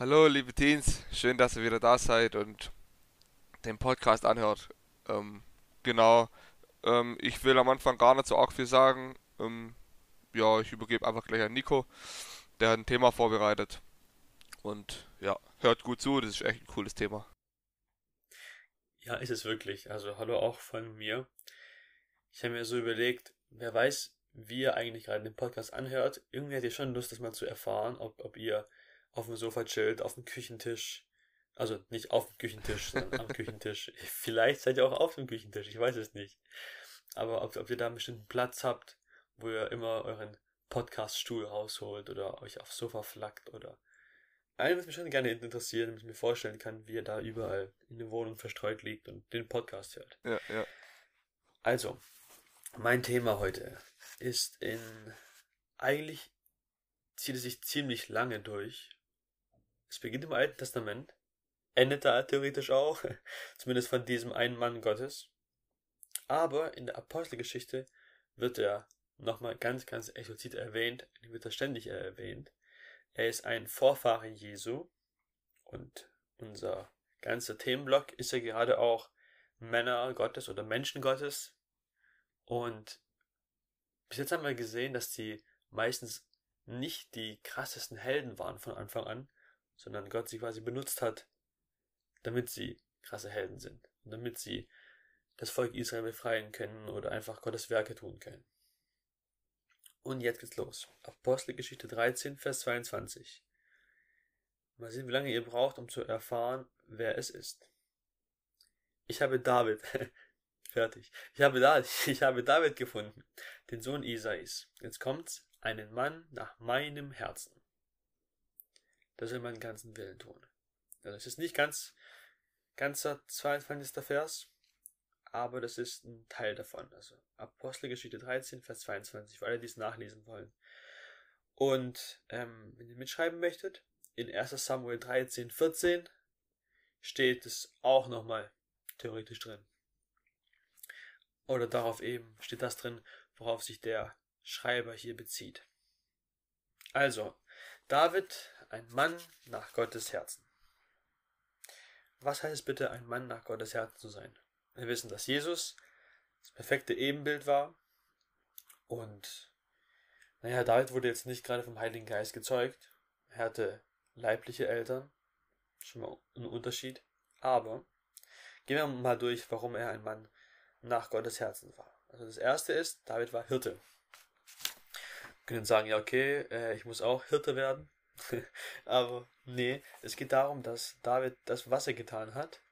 Hallo, liebe Teens, schön, dass ihr wieder da seid und den Podcast anhört. Ähm, genau, ähm, ich will am Anfang gar nicht so arg viel sagen. Ähm, ja, ich übergebe einfach gleich an Nico, der hat ein Thema vorbereitet. Und ja, hört gut zu, das ist echt ein cooles Thema. Ja, ist es wirklich. Also hallo auch von mir. Ich habe mir so überlegt, wer weiß, wie ihr eigentlich gerade den Podcast anhört. Irgendwie hätte ich schon Lust, das mal zu erfahren, ob, ob ihr auf dem Sofa chillt, auf dem Küchentisch. Also nicht auf dem Küchentisch, sondern am Küchentisch. Vielleicht seid ihr auch auf dem Küchentisch, ich weiß es nicht. Aber ob, ob ihr da einen bestimmten Platz habt, wo ihr immer euren Podcaststuhl rausholt oder euch aufs Sofa flackt oder. Einen würde mich schon gerne interessieren, damit ich mir vorstellen kann, wie ihr da überall in der Wohnung verstreut liegt und den Podcast hört. Ja, ja. Also, mein Thema heute ist in. Eigentlich zieht es sich ziemlich lange durch. Es beginnt im Alten Testament, endet da theoretisch auch, zumindest von diesem einen Mann Gottes. Aber in der Apostelgeschichte wird er nochmal ganz, ganz explizit erwähnt, wird er ständig erwähnt. Er ist ein Vorfahre Jesu und unser ganzer Themenblock ist ja gerade auch Männer Gottes oder Menschen Gottes. Und bis jetzt haben wir gesehen, dass die meistens nicht die krassesten Helden waren von Anfang an, sondern Gott sie quasi benutzt hat, damit sie krasse Helden sind und damit sie das Volk Israel befreien können oder einfach Gottes Werke tun können. Und jetzt geht's los. Apostelgeschichte 13, Vers 22. Mal sehen, wie lange ihr braucht, um zu erfahren, wer es ist. Ich habe David, fertig. Ich habe, David, ich habe David gefunden, den Sohn Isais. Jetzt kommt's, einen Mann nach meinem Herzen. Das will meinen ganzen Willen tun. Also es ist nicht ganz, ganzer 22. Vers, aber das ist ein Teil davon. Also Apostelgeschichte 13, Vers 22, für alle, die es nachlesen wollen. Und ähm, wenn ihr mitschreiben möchtet, in 1 Samuel 13, 14 steht es auch nochmal theoretisch drin. Oder darauf eben steht das drin, worauf sich der Schreiber hier bezieht. Also, David, ein Mann nach Gottes Herzen. Was heißt bitte, ein Mann nach Gottes Herzen zu sein? Wir wissen, dass Jesus das perfekte Ebenbild war und naja, David wurde jetzt nicht gerade vom Heiligen Geist gezeugt. Er hatte leibliche Eltern, schon mal ein Unterschied. Aber gehen wir mal durch, warum er ein Mann nach Gottes Herzen war. Also das erste ist, David war Hirte. Wir können sagen, ja okay, äh, ich muss auch Hirte werden. Aber nee, es geht darum, dass David das, was er getan hat,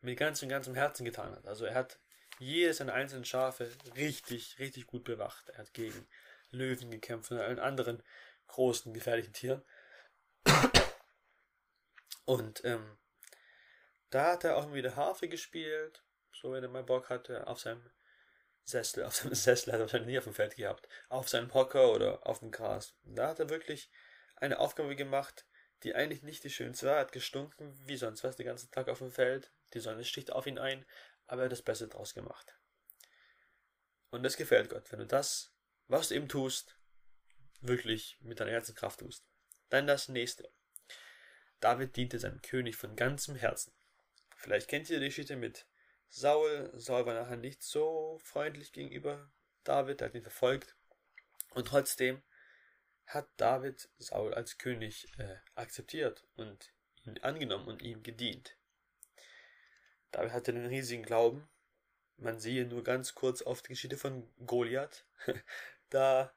mit ganzem, ganzem Herzen getan hat. Also er hat jedes seiner einzelnen Schafe richtig, richtig gut bewacht. Er hat gegen Löwen gekämpft und allen anderen großen, gefährlichen Tieren. Und ähm, da hat er auch wieder Harfe gespielt, so wenn er mal Bock hatte, auf seinem Sessel, auf seinem Sessel hat er wahrscheinlich nie auf dem Feld gehabt, auf seinem Hocker oder auf dem Gras. Da hat er wirklich eine Aufgabe gemacht, die eigentlich nicht die schönste war. Er hat gestunken wie sonst was den ganzen Tag auf dem Feld. Die Sonne sticht auf ihn ein, aber er hat das Beste draus gemacht. Und das gefällt Gott, wenn du das, was du eben tust, wirklich mit deiner Herzenskraft tust. Dann das nächste. David diente seinem König von ganzem Herzen. Vielleicht kennt ihr die Geschichte mit Saul. Saul war nachher nicht so freundlich gegenüber David, er hat ihn verfolgt. Und trotzdem hat David Saul als König äh, akzeptiert und ihn angenommen und ihm gedient. David hatte einen riesigen Glauben. Man sehe nur ganz kurz auf die Geschichte von Goliath. da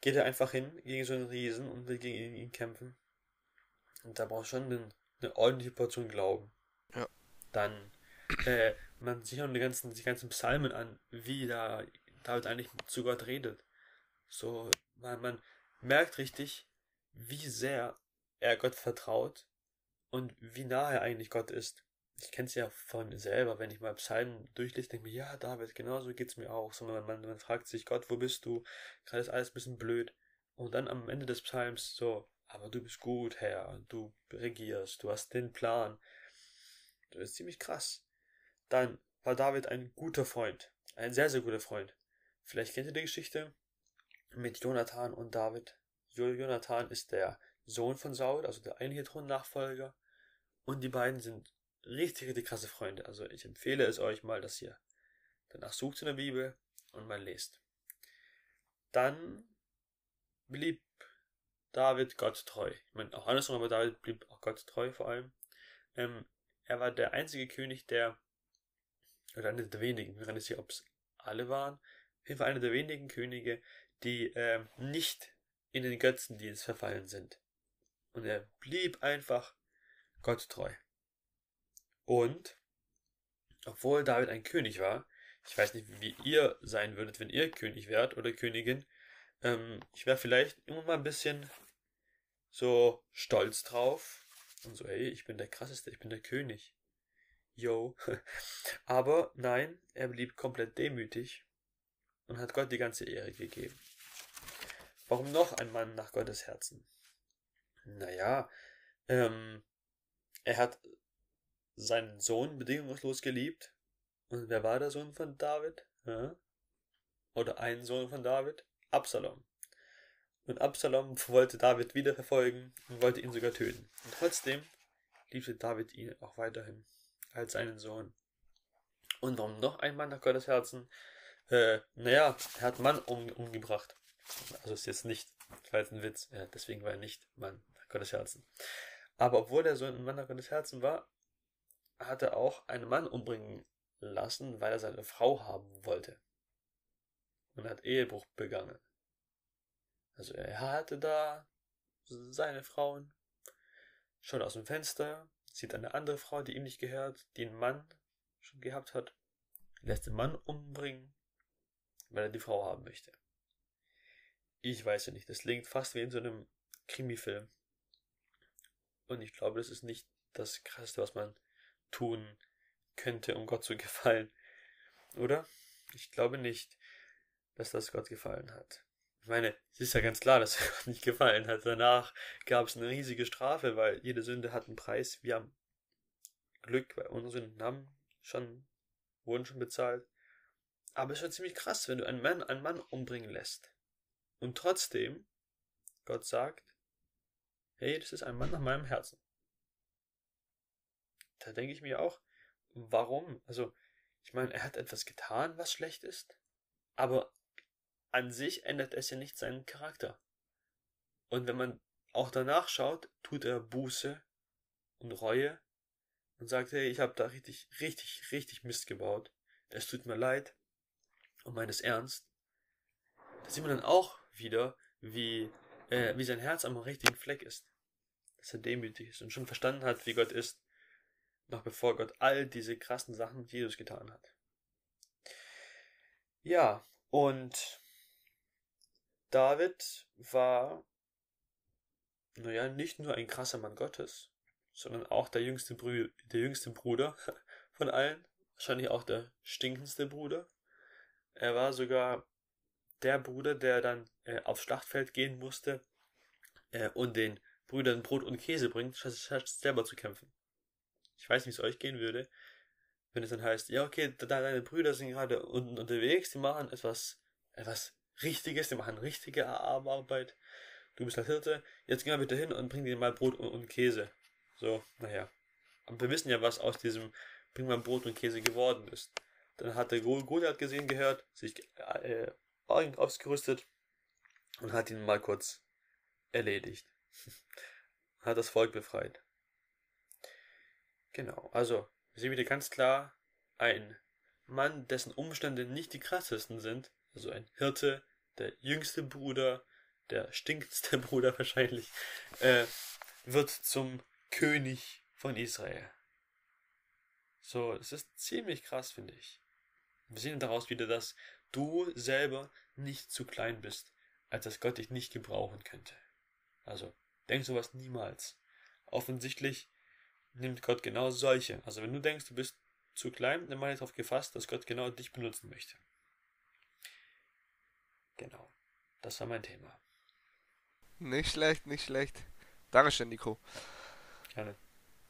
geht er einfach hin gegen so einen Riesen und will gegen ihn kämpfen. Und da braucht schon eine, eine ordentliche Portion Glauben. Ja. Dann, äh, man sieht auch die ganzen, die ganzen Psalmen an, wie da David eigentlich zu Gott redet. So, man, man, merkt richtig, wie sehr er Gott vertraut und wie nah er eigentlich Gott ist. Ich kenne es ja von mir selber, wenn ich mal Psalmen durchlese, denke ich mir, ja, David, genauso geht's mir auch. Sondern man, man fragt sich, Gott, wo bist du? Gerade ist alles ein bisschen blöd. Und dann am Ende des Psalms so, aber du bist gut, Herr, du regierst, du hast den Plan. Das ist ziemlich krass. Dann war David ein guter Freund, ein sehr, sehr guter Freund. Vielleicht kennt ihr die Geschichte mit Jonathan und David. Jonathan ist der Sohn von Saul, also der eigentliche Thronnachfolger. Und die beiden sind richtig, richtig krasse Freunde. Also ich empfehle es euch mal, dass ihr danach sucht in der Bibel und mal lest. Dann blieb David Gott treu. Ich meine, auch andersrum, aber David blieb auch Gott treu vor allem. Ähm, er war der einzige König, der, oder einer der wenigen, ich weiß nicht, ob es alle waren, auf jeden Fall einer der wenigen Könige, die äh, nicht in den Götzendienst verfallen sind. Und er blieb einfach Gott treu. Und, obwohl David ein König war, ich weiß nicht, wie ihr sein würdet, wenn ihr König wärt oder Königin, ähm, ich wäre vielleicht immer mal ein bisschen so stolz drauf und so, hey, ich bin der krasseste, ich bin der König. Yo. Aber nein, er blieb komplett demütig und hat Gott die ganze Ehre gegeben. Warum noch ein Mann nach Gottes Herzen? Naja, ähm, er hat seinen Sohn bedingungslos geliebt. Und wer war der Sohn von David? Ja? Oder ein Sohn von David? Absalom. Und Absalom wollte David wieder verfolgen und wollte ihn sogar töten. Und trotzdem liebte David ihn auch weiterhin als seinen Sohn. Und warum noch ein Mann nach Gottes Herzen? Äh, naja, er hat Mann um, umgebracht. Also ist jetzt nicht, das ein Witz, ja, deswegen war er nicht Mann Gottes Herzen. Aber obwohl er so ein Mann nach Gottes Herzen war, hat er auch einen Mann umbringen lassen, weil er seine Frau haben wollte. Und hat Ehebruch begangen. Also er hatte da seine Frauen, schaut aus dem Fenster, sieht eine andere Frau, die ihm nicht gehört, die einen Mann schon gehabt hat, lässt den Mann umbringen, weil er die Frau haben möchte. Ich weiß ja nicht, das klingt fast wie in so einem Krimi-Film. Und ich glaube, das ist nicht das Krasseste, was man tun könnte, um Gott zu gefallen. Oder? Ich glaube nicht, dass das Gott gefallen hat. Ich meine, es ist ja ganz klar, dass er Gott nicht gefallen hat. Danach gab es eine riesige Strafe, weil jede Sünde hat einen Preis. Wir haben Glück, weil unsere Sünden haben schon, wurden schon bezahlt. Aber es ist schon ziemlich krass, wenn du einen Mann, einen Mann umbringen lässt. Und trotzdem Gott sagt, hey, das ist ein Mann nach meinem Herzen da denke ich mir auch, warum? Also, ich meine, er hat etwas getan, was schlecht ist, aber an sich ändert es ja nicht seinen Charakter. Und wenn man auch danach schaut, tut er Buße und Reue und sagt, hey, ich habe da richtig, richtig, richtig Mist gebaut. Es tut mir leid und meines ernst. Da sieht man dann auch wieder, wie, äh, wie sein Herz am richtigen Fleck ist. Dass er demütig ist und schon verstanden hat, wie Gott ist noch bevor Gott all diese krassen Sachen mit Jesus getan hat. Ja, und David war, naja, nicht nur ein krasser Mann Gottes, sondern auch der jüngste, Brü der jüngste Bruder von allen, wahrscheinlich auch der stinkendste Bruder. Er war sogar der Bruder, der dann äh, aufs Schlachtfeld gehen musste äh, und den Brüdern Brot und Käse bringt, statt selber zu kämpfen. Ich weiß nicht, wie es euch gehen würde, wenn es dann heißt, ja, okay, deine Brüder sind gerade unten unterwegs, die machen etwas, etwas Richtiges, die machen richtige Arbeit. Du bist halt Hirte, jetzt geh mal bitte hin und bring dir mal Brot und, und Käse. So, naja. Aber wir wissen ja, was aus diesem Bring mal Brot und Käse geworden ist. Dann hat der Goliath gesehen, gehört, sich äh, ausgerüstet und hat ihn mal kurz erledigt. hat das Volk befreit. Genau, also wir sehen wieder ganz klar ein Mann, dessen Umstände nicht die krassesten sind, also ein Hirte, der jüngste Bruder, der stinkendste Bruder wahrscheinlich, äh, wird zum König von Israel. So, es ist ziemlich krass, finde ich. Wir sehen daraus wieder, dass du selber nicht zu klein bist, als dass Gott dich nicht gebrauchen könnte. Also, denk sowas niemals. Offensichtlich nimmt Gott genau solche. Also wenn du denkst, du bist zu klein, dann mach ich darauf gefasst, dass Gott genau dich benutzen möchte. Genau. Das war mein Thema. Nicht schlecht, nicht schlecht. Dankeschön, Nico. Gerne.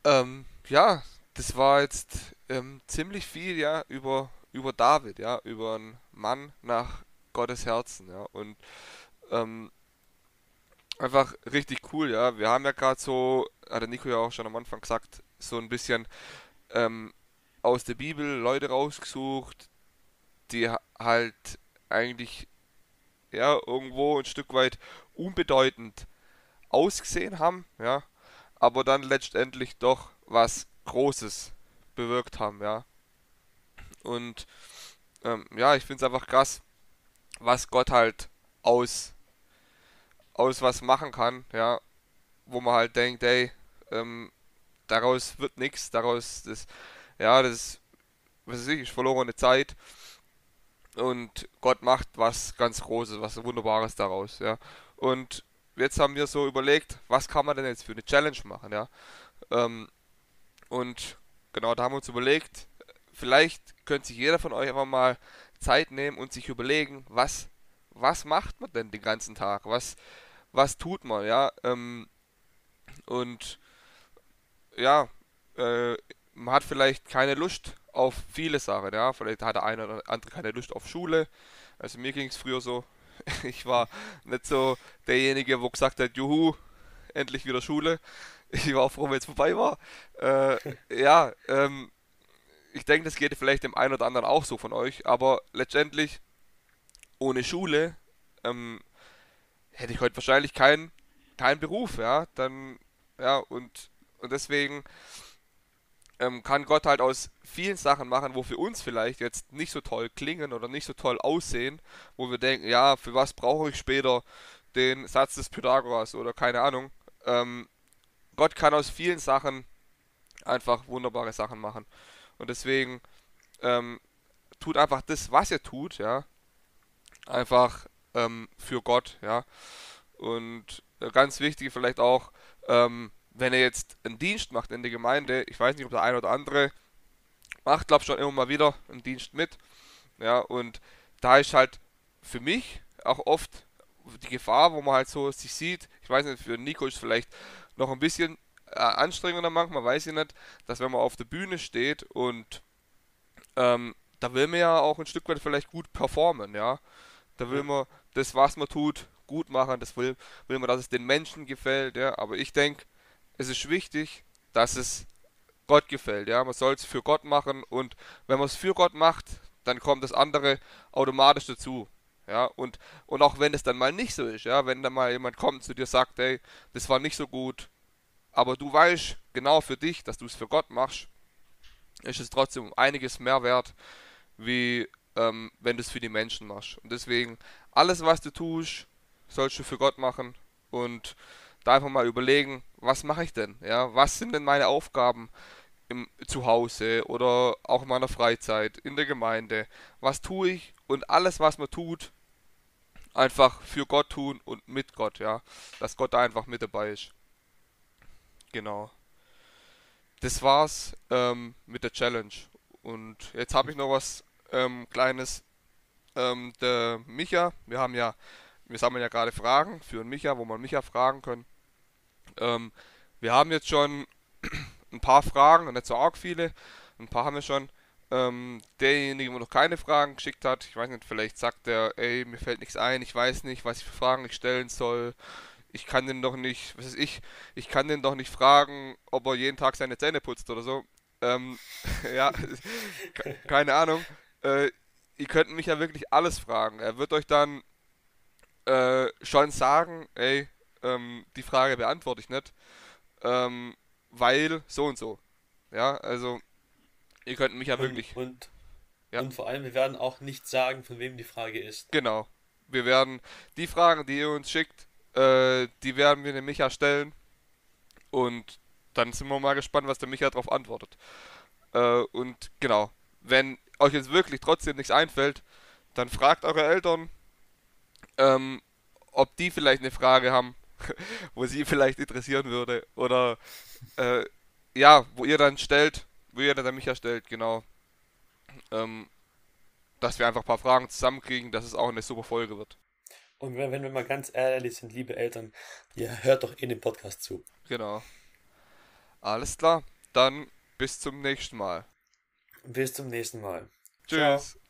Ähm, ja, das war jetzt ähm, ziemlich viel, ja, über, über David, ja, über einen Mann nach Gottes Herzen, ja. Und ähm, einfach richtig cool, ja. Wir haben ja gerade so, hat der Nico ja auch schon am Anfang gesagt, so ein bisschen ähm, aus der Bibel Leute rausgesucht, die halt eigentlich ja irgendwo ein Stück weit unbedeutend ausgesehen haben, ja, aber dann letztendlich doch was Großes bewirkt haben, ja. Und ähm, ja, ich finde es einfach krass, was Gott halt aus, aus was machen kann, ja, wo man halt denkt, ey, ähm, daraus wird nichts, daraus, das, ja, das, was weiß ich, ist verlorene Zeit und Gott macht was ganz Großes, was Wunderbares daraus, ja. Und jetzt haben wir so überlegt, was kann man denn jetzt für eine Challenge machen, ja. Ähm, und genau, da haben wir uns überlegt, vielleicht könnte sich jeder von euch einfach mal Zeit nehmen und sich überlegen, was, was macht man denn den ganzen Tag? Was, was tut man, ja? Ähm, und ja, äh, man hat vielleicht keine Lust auf viele Sachen, ja. Vielleicht hat der eine oder andere keine Lust auf Schule. Also mir ging es früher so. Ich war nicht so derjenige, wo gesagt hat, juhu, endlich wieder Schule. Ich war auch froh, wenn es vorbei war. Äh, ja, ähm, ich denke, das geht vielleicht dem einen oder anderen auch so von euch, aber letztendlich ohne Schule ähm, hätte ich heute wahrscheinlich keinen keinen Beruf, ja, dann ja und und deswegen ähm, kann Gott halt aus vielen Sachen machen, wo für uns vielleicht jetzt nicht so toll klingen oder nicht so toll aussehen, wo wir denken, ja, für was brauche ich später den Satz des Pythagoras oder keine Ahnung. Ähm, Gott kann aus vielen Sachen einfach wunderbare Sachen machen. Und deswegen ähm, tut einfach das, was ihr tut, ja, einfach ähm, für Gott, ja. Und äh, ganz wichtig vielleicht auch, ähm, wenn er jetzt einen Dienst macht in der Gemeinde, ich weiß nicht, ob der eine oder andere macht, glaube schon immer mal wieder einen Dienst mit. Ja, und da ist halt für mich auch oft die Gefahr, wo man halt so sich sieht, ich weiß nicht, für Nico ist vielleicht noch ein bisschen anstrengender manchmal, weiß ich nicht, dass wenn man auf der Bühne steht und ähm, da will man ja auch ein Stück weit vielleicht gut performen, ja. Da will man das, was man tut, gut machen, das will, will man, dass es den Menschen gefällt, ja. Aber ich denke, es ist wichtig, dass es Gott gefällt. Ja, man soll es für Gott machen und wenn man es für Gott macht, dann kommt das andere automatisch dazu. Ja, und, und auch wenn es dann mal nicht so ist, ja, wenn dann mal jemand kommt zu dir sagt, ey, das war nicht so gut, aber du weißt genau für dich, dass du es für Gott machst, ist es trotzdem einiges mehr wert, wie ähm, wenn du es für die Menschen machst. Und deswegen, alles was du tust, sollst du für Gott machen und da einfach mal überlegen, was mache ich denn? Ja, was sind denn meine Aufgaben im Zuhause oder auch in meiner Freizeit, in der Gemeinde? Was tue ich? Und alles, was man tut, einfach für Gott tun und mit Gott, ja. Dass Gott da einfach mit dabei ist. Genau. Das war's ähm, mit der Challenge. Und jetzt habe ich noch was ähm, Kleines. Ähm, der Micha, wir haben ja, wir sammeln ja gerade Fragen für den Micha, wo man Micha fragen können. Ähm, wir haben jetzt schon ein paar Fragen, nicht so arg viele. Ein paar haben wir schon. Ähm, derjenige, der noch keine Fragen geschickt hat, ich weiß nicht, vielleicht sagt er, ey, mir fällt nichts ein, ich weiß nicht, was ich für Fragen ich stellen soll. Ich kann den doch nicht, was ist ich, ich kann den doch nicht fragen, ob er jeden Tag seine Zähne putzt oder so. Ähm, ja, keine Ahnung. Äh, ihr könnt mich ja wirklich alles fragen. Er wird euch dann äh, schon sagen, ey, ähm, die Frage beantworte ich nicht, ähm, weil so und so. Ja, also ihr könnt mich ja und, wirklich. Und, ja. und vor allem, wir werden auch nicht sagen, von wem die Frage ist. Genau. Wir werden die Fragen, die ihr uns schickt, äh, die werden wir dem Micha stellen. Und dann sind wir mal gespannt, was der Micha darauf antwortet. Äh, und genau, wenn euch jetzt wirklich trotzdem nichts einfällt, dann fragt eure Eltern, ähm, ob die vielleicht eine Frage haben, wo sie vielleicht interessieren würde. Oder äh, ja, wo ihr dann stellt, wo ihr dann Micha stellt, genau. Ähm, dass wir einfach ein paar Fragen zusammenkriegen, dass es auch eine super Folge wird. Und wenn, wenn wir mal ganz ehrlich sind, liebe Eltern, ihr hört doch in den Podcast zu. Genau. Alles klar. Dann bis zum nächsten Mal. Bis zum nächsten Mal. Tschüss. Ciao.